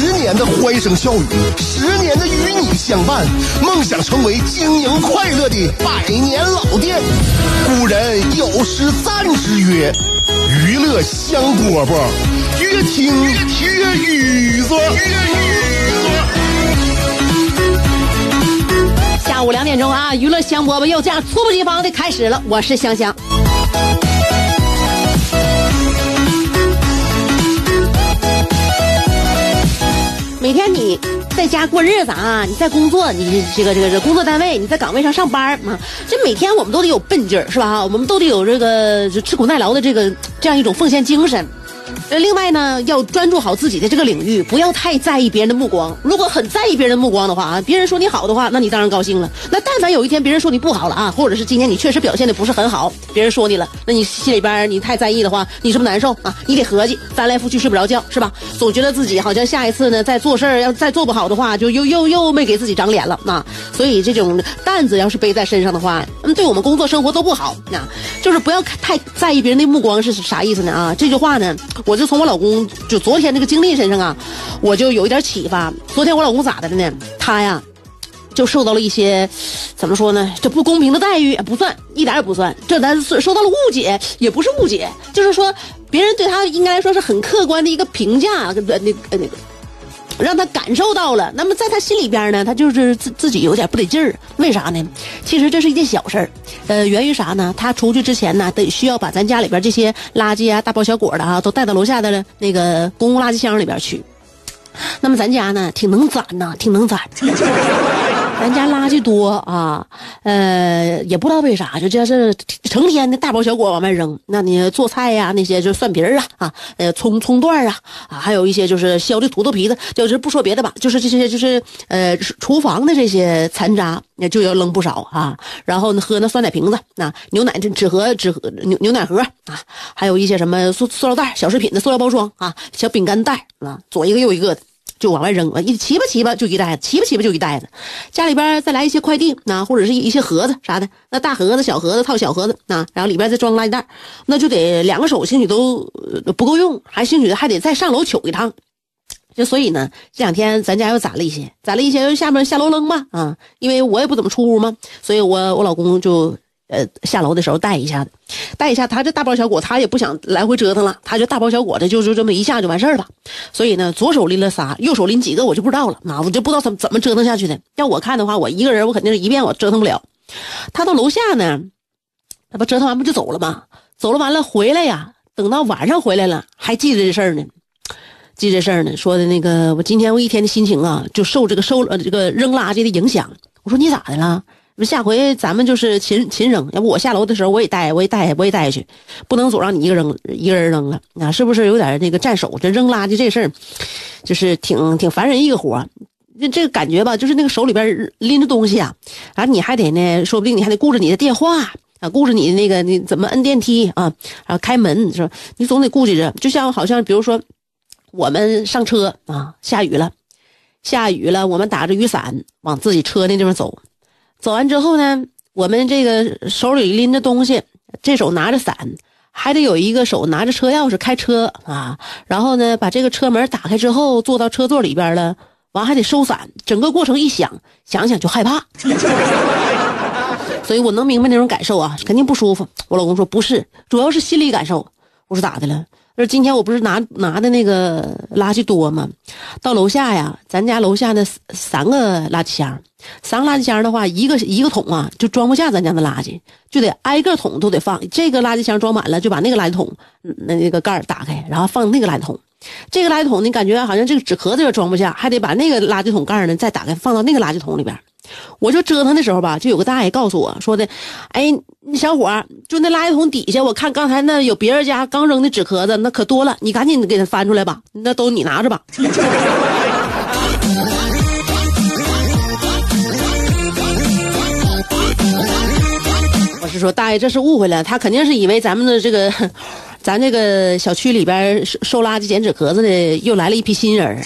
十年的欢声笑语，十年的与你相伴，梦想成为经营快乐的百年老店。古人有诗赞之曰：“娱乐香饽饽，越听越雨左。”下午两点钟啊，娱乐香饽饽又这样猝不及防的开始了。我是香香。每天你在家过日子啊，你在工作，你这个这个这工作单位，你在岗位上上班嘛，这每天我们都得有奔劲儿，是吧？我们都得有这个就吃苦耐劳的这个这样一种奉献精神。呃，另外呢，要专注好自己的这个领域，不要太在意别人的目光。如果很在意别人的目光的话啊，别人说你好的话，那你当然高兴了。那但凡有一天别人说你不好了啊，或者是今天你确实表现的不是很好，别人说你了，那你心里边你太在意的话，你是不是难受啊？你得合计，翻来覆去睡不着觉，是吧？总觉得自己好像下一次呢再做事儿要再做不好的话，就又又又没给自己长脸了啊。所以这种担子要是背在身上的话，嗯，对我们工作生活都不好。那就是不要太在意别人的目光是啥意思呢？啊，这句话呢，我就从我老公就昨天那个经历身上啊，我就有一点启发。昨天我老公咋的了呢？他呀，就受到了一些怎么说呢？这不公平的待遇不算，一点也不算。这咱受到了误解，也不是误解，就是说别人对他应该说是很客观的一个评价，那那个那个。让他感受到了，那么在他心里边呢，他就是自自己有点不得劲儿。为啥呢？其实这是一件小事儿，呃，源于啥呢？他出去之前呢，得需要把咱家里边这些垃圾啊、大包小裹的啊，都带到楼下的那个公共垃圾箱里边去。那么咱家呢，挺能攒呐，挺能攒。咱家垃圾多啊，呃，也不知道为啥，就这是成天的大包小裹往外扔。那你做菜呀，那些就蒜皮儿啊，啊，呃，葱葱段啊，啊，还有一些就是削的土豆皮子，就是不说别的吧，就是这些就是呃厨房的这些残渣，那就要扔不少啊。然后呢，喝那酸奶瓶子，那牛奶纸盒纸盒牛牛奶盒啊，还有一些什么塑塑料袋、小食品的塑料包装啊，小饼干袋啊，左一个右一个的。就往外扔，一齐吧齐吧就一袋子，齐吧齐吧就一袋子。家里边再来一些快递，那或者是一些盒子啥的，那大盒子、小盒子套小盒子，那然后里边再装垃圾袋，那就得两个手兴许都不够用，还兴许还得再上楼取一趟。就所以呢，这两天咱家又攒了一些，攒了一些，下面下楼扔吧啊，因为我也不怎么出屋嘛，所以我我老公就。呃，下楼的时候带一下子，带一下他这大包小裹，他也不想来回折腾了，他就大包小裹的，就就这么一下就完事儿了。所以呢，左手拎了仨，右手拎几个，我就不知道了。那我就不知道怎么怎么折腾下去的。要我看的话，我一个人我肯定是一遍我折腾不了。他到楼下呢，那不折腾完不就走了吗？走了完了回来呀，等到晚上回来了，还记着这事儿呢，记这事儿呢，说的那个我今天我一天的心情啊，就受这个收呃这个扔垃圾的影响。我说你咋的了？下回咱们就是勤勤扔，要不我下楼的时候我也带，我也带，我也带下去，不能总让你一个扔，一个人扔了，啊，是不是有点那个占手？这扔垃圾这事儿，就是挺挺烦人一个活这这个感觉吧，就是那个手里边拎着东西啊，然后你还得呢，说不定你还得顾着你的电话啊，顾着你的那个你怎么摁电梯啊，然后开门是吧？你总得顾及着，就像好像比如说我们上车啊，下雨了，下雨了，我们打着雨伞往自己车那地方走。走完之后呢，我们这个手里拎着东西，这手拿着伞，还得有一个手拿着车钥匙开车啊。然后呢，把这个车门打开之后，坐到车座里边了，完还得收伞。整个过程一想，想想就害怕。所以我能明白那种感受啊，肯定不舒服。我老公说不是，主要是心理感受。我说咋的了？说今天我不是拿拿的那个垃圾多吗？到楼下呀，咱家楼下那三个垃圾箱，三个垃圾箱的话，一个一个桶啊，就装不下咱家的垃圾，就得挨个桶都得放。这个垃圾箱装满了，就把那个垃圾桶那那个盖打开，然后放那个垃圾桶。这个垃圾桶你，感觉好像这个纸壳子也装不下，还得把那个垃圾桶盖呢再打开，放到那个垃圾桶里边。我就折腾的时候吧，就有个大爷告诉我说的：“哎，小伙就那垃圾桶底下，我看刚才那有别人家刚扔的纸壳子，那可多了，你赶紧给他翻出来吧，那都你拿着吧。”我是说，大爷这是误会了，他肯定是以为咱们的这个，咱这个小区里边收收垃圾、捡纸壳子的又来了一批新人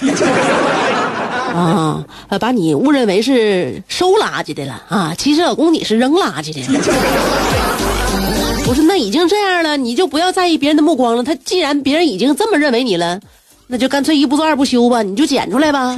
啊，把你误认为是收垃圾的了啊，其实老公你是扔垃圾的。不是那已经这样了，你就不要在意别人的目光了。他既然别人已经这么认为你了，那就干脆一不做二不休吧，你就捡出来吧。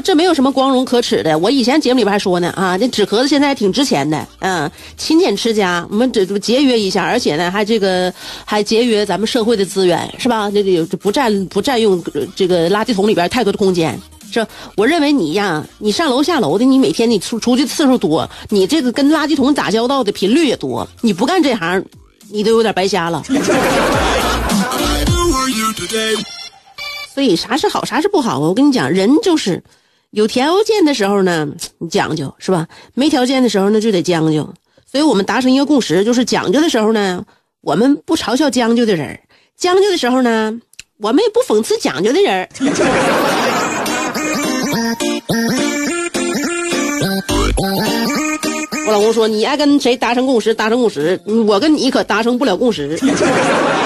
这没有什么光荣可耻的。我以前节目里边还说呢，啊，那纸壳子现在还挺值钱的，嗯，勤俭持家，我们这节约一下，而且呢，还这个还节约咱们社会的资源，是吧？这个不占不占用这个垃圾桶里边太多的空间。这，我认为你呀，你上楼下楼的，你每天你出出去次数多，你这个跟垃圾桶打交道的频率也多，你不干这行，你都有点白瞎了。所以啥是好，啥是不好啊？我跟你讲，人就是有条件的时候呢，你讲究是吧？没条件的时候呢，就得将就。所以我们达成一个共识，就是讲究的时候呢，我们不嘲笑将就的人；将就的时候呢，我们也不讽刺讲究的人。我老公说：“你爱跟谁达成共识，达成共识，我跟你可达成不了共识。”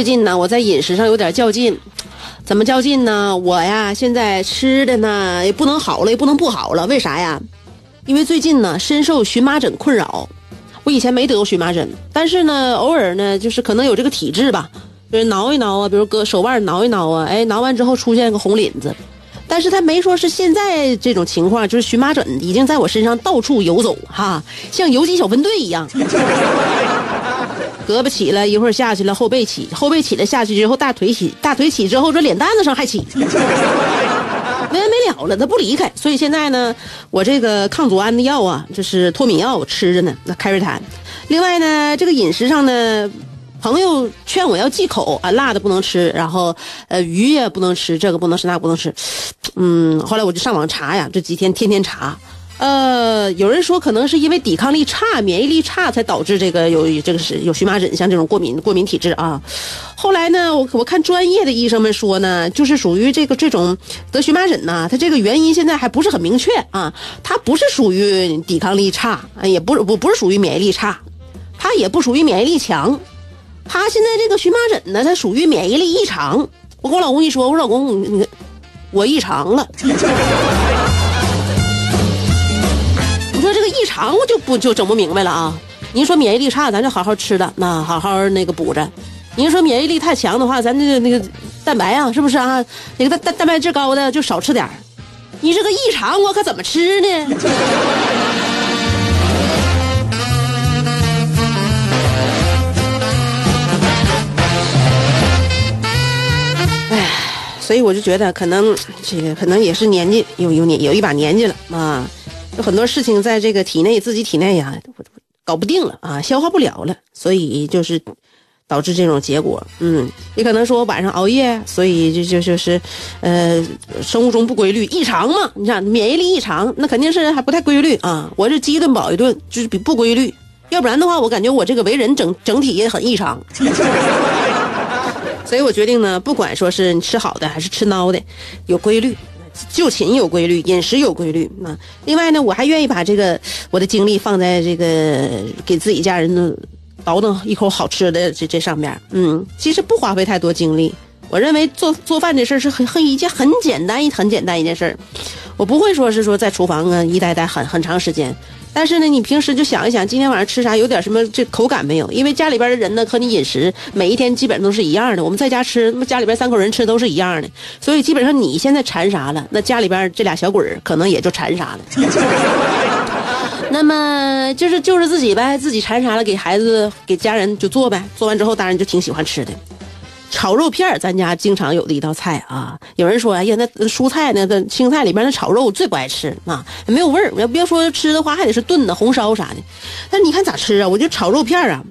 最近呢，我在饮食上有点较劲，怎么较劲呢？我呀，现在吃的呢也不能好了，也不能不好了。为啥呀？因为最近呢，深受荨麻疹困扰。我以前没得过荨麻疹，但是呢，偶尔呢，就是可能有这个体质吧，就是挠一挠啊，比如搁手腕挠一挠啊，哎，挠完之后出现个红领子。但是他没说是现在这种情况，就是荨麻疹已经在我身上到处游走哈，像游击小分队一样。胳膊起了，一会儿下去了，后背起，后背起了下去之后，大腿起，大腿起之后，这脸蛋子上还起，没完没了了，他不离开。所以现在呢，我这个抗组胺的药啊，就是脱敏药，我吃着呢，那开瑞坦。另外呢，这个饮食上呢，朋友劝我要忌口啊，辣的不能吃，然后呃鱼也不能吃，这个不能吃，那不能吃。嗯，后来我就上网查呀，这几天天天查。呃，有人说可能是因为抵抗力差、免疫力差才导致这个有这个是有荨麻疹，像这种过敏过敏体质啊。后来呢，我我看专业的医生们说呢，就是属于这个这种得荨麻疹呢，它这个原因现在还不是很明确啊。它不是属于抵抗力差，也不是不不是属于免疫力差，它也不属于免疫力强，它现在这个荨麻疹呢，它属于免疫力异常。我跟我老公一说，我说老公，你我异常了。肠，我就不就整不明白了啊！您说免疫力差，咱就好好吃的，那好好那个补着；您说免疫力太强的话，咱这个那个蛋白啊，是不是啊？那个蛋蛋蛋白质高的就少吃点你这个异常，我可怎么吃呢？哎，所以我就觉得，可能这个可能也是年纪有有年有一把年纪了啊。很多事情在这个体内自己体内呀，搞不定了啊，消化不了了，所以就是导致这种结果。嗯，也可能说我晚上熬夜，所以就就就是，呃，生物钟不规律，异常嘛。你想免疫力异常，那肯定是还不太规律啊。我这饥一顿饱一顿，就是比不规律。要不然的话，我感觉我这个为人整整体也很异常。所以我决定呢，不管说是你吃好的还是吃孬的，有规律。就寝有规律，饮食有规律啊。另外呢，我还愿意把这个我的精力放在这个给自己家人的倒腾一口好吃的这这上面，嗯，其实不花费太多精力。我认为做做饭这事儿是很很一件很简单一很简单一件事儿，我不会说是说在厨房啊一待待很很长时间。但是呢，你平时就想一想，今天晚上吃啥，有点什么这口感没有？因为家里边的人呢和你饮食每一天基本上都是一样的。我们在家吃，那么家里边三口人吃都是一样的，所以基本上你现在馋啥了，那家里边这俩小鬼儿可能也就馋啥了。那么就是就是自己呗，自己馋啥了，给孩子给家人就做呗。做完之后，当然就挺喜欢吃的。炒肉片，咱家经常有的一道菜啊。有人说，哎呀，那蔬菜那个青菜里边那炒肉最不爱吃啊，没有味儿。要别说吃的话，还得是炖的、红烧啥的。但你看咋吃啊？我就炒肉片儿啊，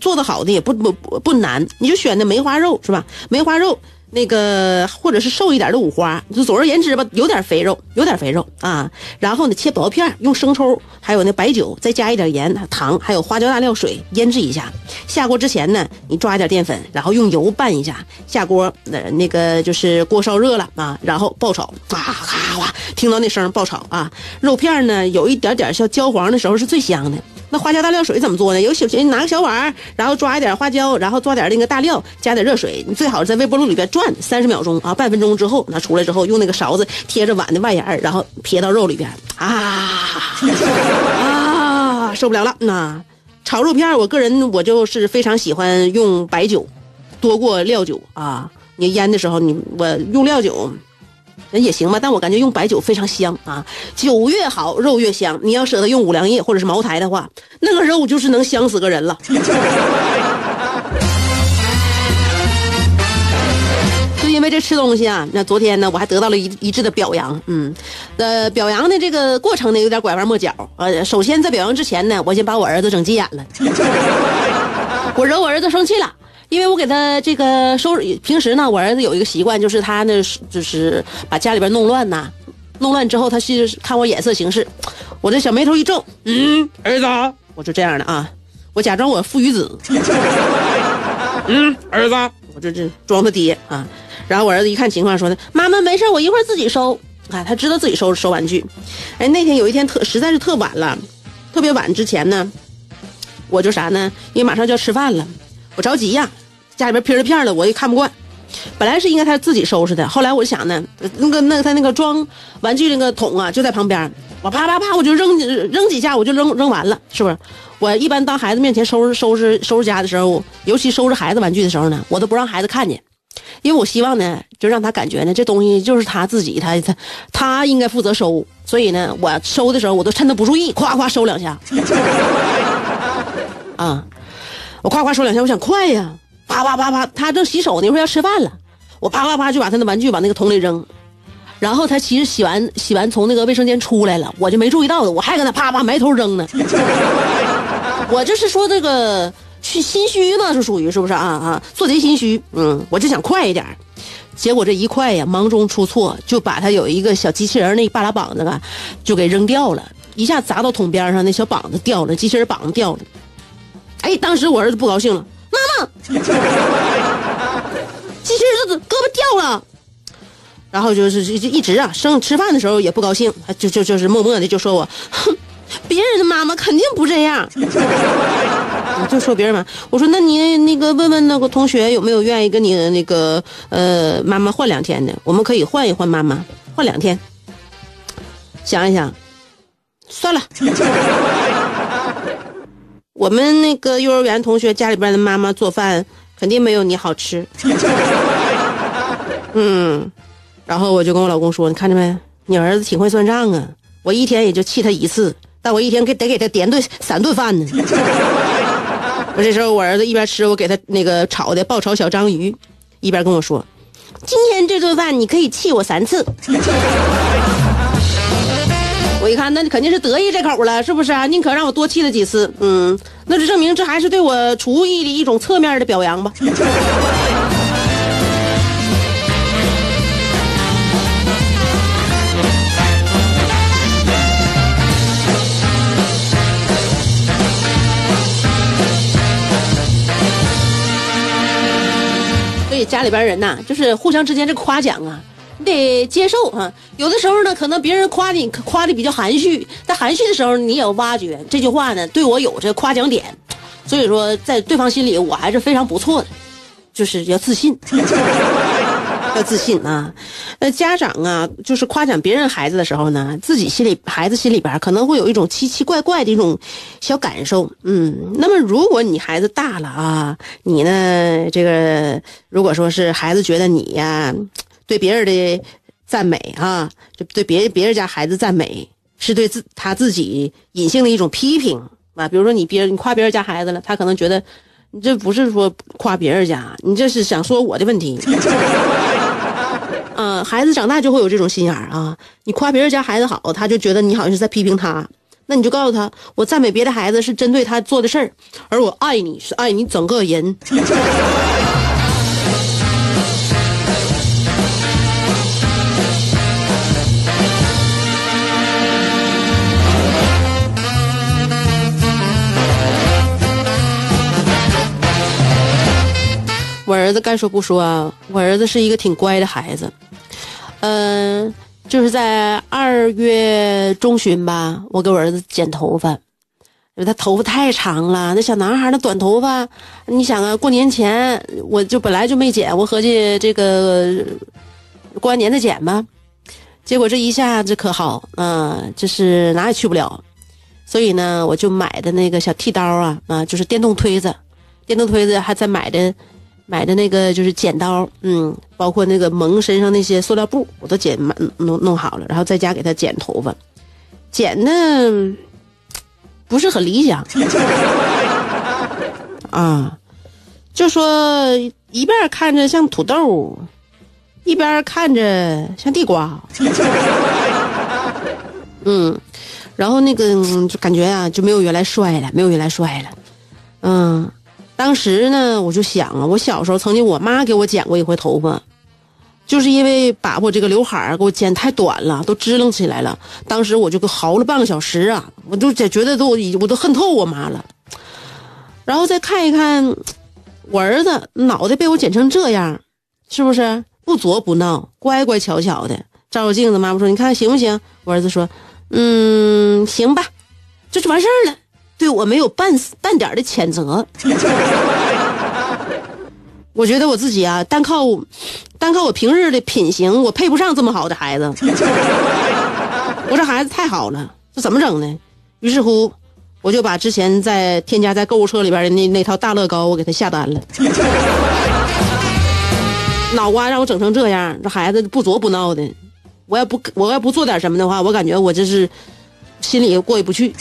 做的好的也不不不难，你就选那梅花肉是吧？梅花肉。那个或者是瘦一点的五花，就总而言之吧，有点肥肉，有点肥肉啊。然后呢，切薄片，用生抽，还有那白酒，再加一点盐、糖，还有花椒大料水腌制一下。下锅之前呢，你抓一点淀粉，然后用油拌一下。下锅那那个就是锅烧热了啊，然后爆炒，哗哗哗，听到那声爆炒啊。肉片呢，有一点点像焦黄的时候是最香的。那花椒大料水怎么做呢？有小你拿个小碗，然后抓一点花椒，然后抓点那个大料，加点热水，你最好在微波炉里边转三十秒钟啊，半分钟之后拿出来之后，用那个勺子贴着碗的外沿然后撇到肉里边啊 啊，受不了了！那炒肉片，我个人我就是非常喜欢用白酒，多过料酒啊。你腌的时候，你我用料酒。那也行吧，但我感觉用白酒非常香啊，酒越好，肉越香。你要舍得用五粮液或者是茅台的话，那个肉就是能香死个人了。就因为这吃东西啊，那昨天呢，我还得到了一一致的表扬。嗯，呃，表扬的这个过程呢，有点拐弯抹角。呃，首先在表扬之前呢，我先把我儿子整急眼了，我惹我儿子生气了。因为我给他这个收拾，平时呢，我儿子有一个习惯，就是他呢，就是把家里边弄乱呐，弄乱之后，他是看我眼色行事，我这小眉头一皱，嗯，儿子，我就这样的啊，我假装我父与子，嗯，儿子，我这这装他爹啊，然后我儿子一看情况，说的，妈妈没事，我一会儿自己收，啊，他知道自己收收玩具，哎，那天有一天特实在是特晚了，特别晚之前呢，我就啥呢？因为马上就要吃饭了。我着急呀，家里边劈着片了，我也看不惯。本来是应该他自己收拾的，后来我想呢，那个那个他那个装玩具那个桶啊就在旁边，我啪啪啪我就扔扔几下我就扔扔完了，是不是？我一般当孩子面前收拾收拾收拾家的时候，尤其收拾孩子玩具的时候呢，我都不让孩子看见，因为我希望呢，就让他感觉呢，这东西就是他自己，他他他应该负责收，所以呢，我收的时候我都趁他不注意，咵咵收两下，啊。我夸夸说两下，我想快呀，啪啪啪啪，他正洗手呢，一会要吃饭了，我啪啪啪就把他的玩具往那个桶里扔，然后他其实洗完洗完从那个卫生间出来了，我就没注意到的，我还搁那啪啪埋头扔呢。我就是说这个去心虚嘛，是属于是不是啊啊？做贼心虚，嗯，我就想快一点，结果这一快呀，忙中出错，就把他有一个小机器人那半拉膀子啊，就给扔掉了，一下砸到桶边上，那小膀子掉了，机器人膀子掉了。哎，当时我儿子不高兴了，妈妈，机器人子胳膊掉了，然后就是就一直啊，生吃饭的时候也不高兴，就就就是默默的就说我，哼，别人的妈妈肯定不这样，就说别人嘛，我说那你那个问问那个同学有没有愿意跟你那个呃妈妈换两天的，我们可以换一换妈妈，换两天，想一想，算了。我们那个幼儿园同学家里边的妈妈做饭肯定没有你好吃，嗯，然后我就跟我老公说：“你看着没？你儿子挺会算账啊！我一天也就气他一次，但我一天给得给他点顿三顿饭呢。”我这时候我儿子一边吃我给他那个炒的爆炒小章鱼，一边跟我说：“今天这顿饭你可以气我三次。”我一看，那肯定是得意这口了，是不是啊？宁可让我多气他几次，嗯，那就证明这还是对我厨艺的一种侧面的表扬吧。所以家里边人呐，就是互相之间这夸奖啊。你得接受啊！有的时候呢，可能别人夸你夸的比较含蓄，在含蓄的时候，你也要挖掘这句话呢，对我有这夸奖点，所以说在对方心里我还是非常不错的，就是要自信。要自信啊！呃，家长啊，就是夸奖别人孩子的时候呢，自己心里孩子心里边可能会有一种奇奇怪怪的一种小感受。嗯，那么如果你孩子大了啊，你呢，这个如果说是孩子觉得你呀，对别人的赞美啊，就对别别人家孩子赞美，是对自他自己隐性的一种批评啊。比如说你别人你夸别人家孩子了，他可能觉得你这不是说夸别人家，你这是想说我的问题。嗯，孩子长大就会有这种心眼儿啊！你夸别人家孩子好，他就觉得你好像是在批评他。那你就告诉他，我赞美别的孩子是针对他做的事儿，而我爱你是爱你整个人。我儿子该说不说啊，我儿子是一个挺乖的孩子。嗯，就是在二月中旬吧，我给我儿子剪头发，因为他头发太长了。那小男孩那短头发，你想啊，过年前我就本来就没剪，我合计这个过完年再剪吧。结果这一下子可好，嗯，就是哪也去不了，所以呢，我就买的那个小剃刀啊，啊，就是电动推子，电动推子还在买的。买的那个就是剪刀，嗯，包括那个蒙身上那些塑料布，我都剪弄弄好了，然后在家给他剪头发，剪的不是很理想，啊，就说一边看着像土豆，一边看着像地瓜，嗯，然后那个就感觉啊就没有原来帅了，没有原来帅了，嗯。当时呢，我就想啊，我小时候曾经我妈给我剪过一回头发，就是因为把我这个刘海儿给我剪太短了，都支棱起来了。当时我就嚎了半个小时啊，我都觉得都我都恨透我妈了。然后再看一看我儿子脑袋被我剪成这样，是不是不作不闹，乖乖巧巧的？照照镜子，妈妈说：“你看行不行？”我儿子说：“嗯，行吧，这就完事儿了。”对我没有半半点的谴责，我觉得我自己啊，单靠单靠我平日的品行，我配不上这么好的孩子。我这孩子太好了，这怎么整呢？于是乎，我就把之前在添加在购物车里边的那那套大乐高，我给他下单了。脑瓜让我整成这样，这孩子不作不闹的，我要不我要不做点什么的话，我感觉我这是心里过意不去。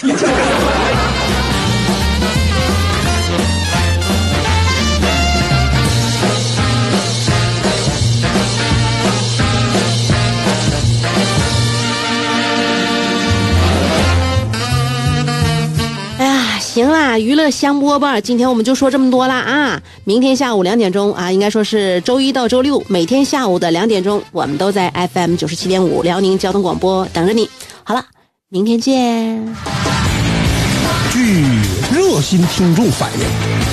行啦，娱乐香饽饽，今天我们就说这么多啦啊！明天下午两点钟啊，应该说是周一到周六，每天下午的两点钟，我们都在 FM 九十七点五辽宁交通广播等着你。好了，明天见。据热心听众反映。